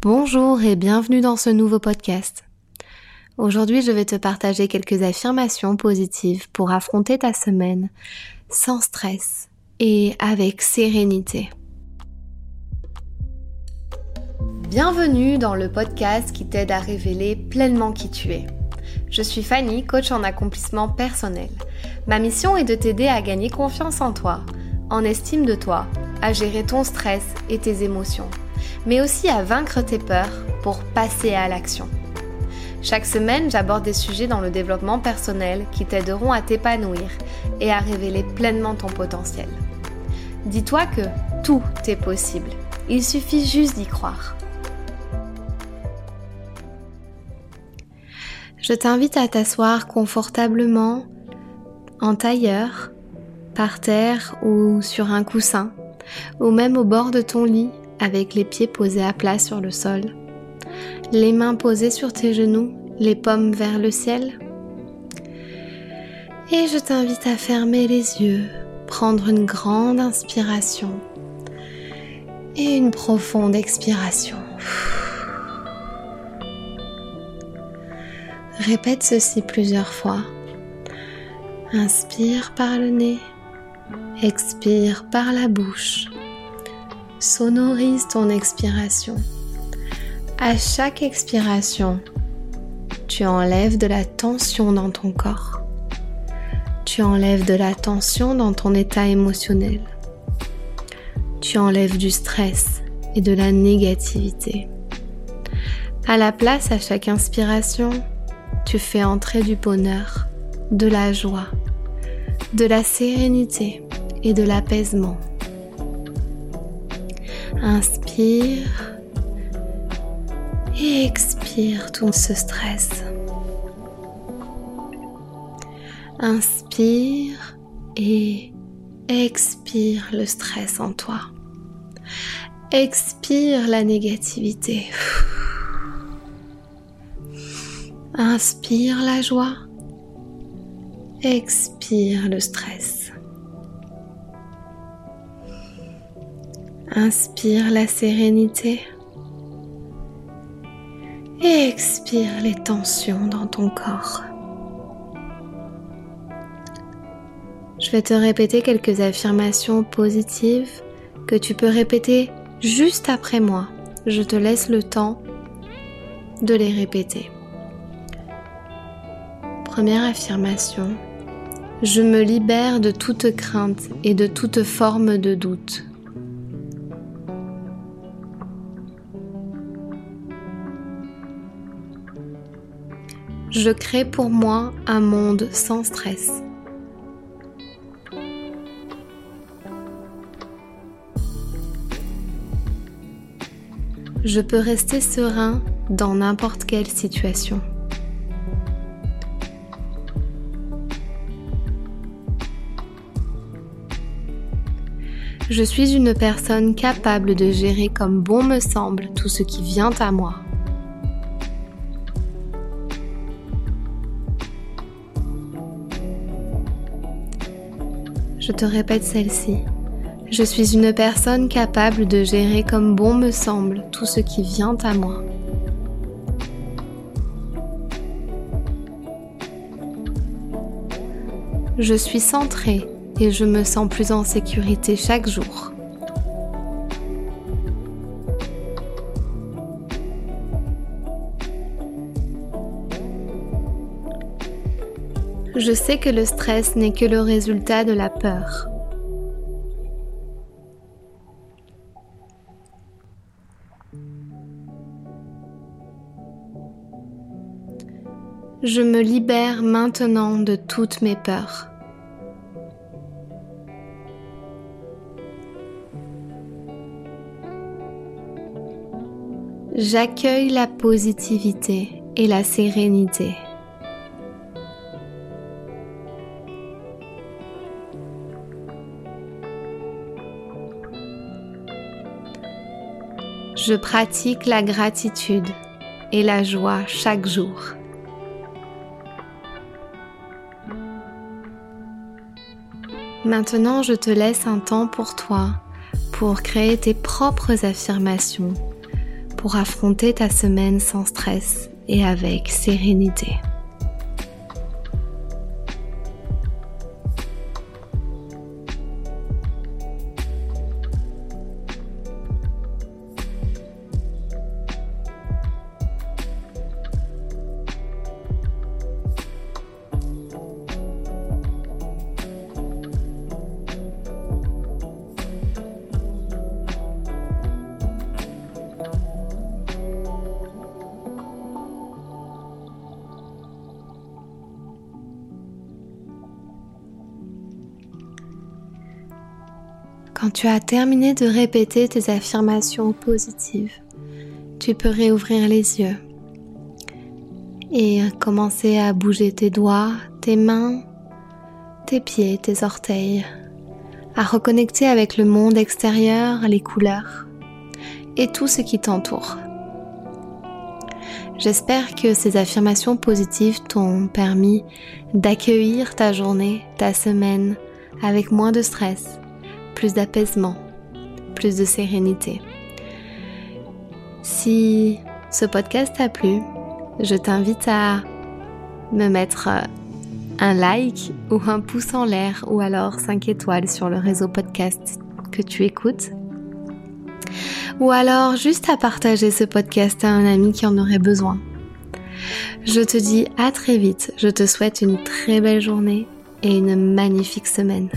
Bonjour et bienvenue dans ce nouveau podcast. Aujourd'hui, je vais te partager quelques affirmations positives pour affronter ta semaine sans stress et avec sérénité. Bienvenue dans le podcast qui t'aide à révéler pleinement qui tu es. Je suis Fanny, coach en accomplissement personnel. Ma mission est de t'aider à gagner confiance en toi, en estime de toi, à gérer ton stress et tes émotions mais aussi à vaincre tes peurs pour passer à l'action. Chaque semaine, j'aborde des sujets dans le développement personnel qui t'aideront à t'épanouir et à révéler pleinement ton potentiel. Dis-toi que tout est possible. Il suffit juste d'y croire. Je t'invite à t'asseoir confortablement en tailleur, par terre ou sur un coussin, ou même au bord de ton lit avec les pieds posés à plat sur le sol, les mains posées sur tes genoux, les pommes vers le ciel. Et je t'invite à fermer les yeux, prendre une grande inspiration et une profonde expiration. Répète ceci plusieurs fois. Inspire par le nez, expire par la bouche sonorise ton expiration. À chaque expiration, tu enlèves de la tension dans ton corps. Tu enlèves de la tension dans ton état émotionnel. Tu enlèves du stress et de la négativité. À la place, à chaque inspiration, tu fais entrer du bonheur, de la joie, de la sérénité et de l'apaisement. Inspire et expire tout ce stress. Inspire et expire le stress en toi. Expire la négativité. Inspire la joie. Expire le stress. Inspire la sérénité et expire les tensions dans ton corps. Je vais te répéter quelques affirmations positives que tu peux répéter juste après moi. Je te laisse le temps de les répéter. Première affirmation. Je me libère de toute crainte et de toute forme de doute. Je crée pour moi un monde sans stress. Je peux rester serein dans n'importe quelle situation. Je suis une personne capable de gérer comme bon me semble tout ce qui vient à moi. Je te répète celle-ci. Je suis une personne capable de gérer comme bon me semble tout ce qui vient à moi. Je suis centrée et je me sens plus en sécurité chaque jour. Je sais que le stress n'est que le résultat de la peur. Je me libère maintenant de toutes mes peurs. J'accueille la positivité et la sérénité. Je pratique la gratitude et la joie chaque jour. Maintenant, je te laisse un temps pour toi, pour créer tes propres affirmations, pour affronter ta semaine sans stress et avec sérénité. Quand tu as terminé de répéter tes affirmations positives, tu peux réouvrir les yeux et commencer à bouger tes doigts, tes mains, tes pieds, tes orteils, à reconnecter avec le monde extérieur, les couleurs et tout ce qui t'entoure. J'espère que ces affirmations positives t'ont permis d'accueillir ta journée, ta semaine avec moins de stress plus d'apaisement, plus de sérénité. Si ce podcast t'a plu, je t'invite à me mettre euh, un like ou un pouce en l'air ou alors 5 étoiles sur le réseau podcast que tu écoutes. Ou alors juste à partager ce podcast à un ami qui en aurait besoin. Je te dis à très vite, je te souhaite une très belle journée et une magnifique semaine.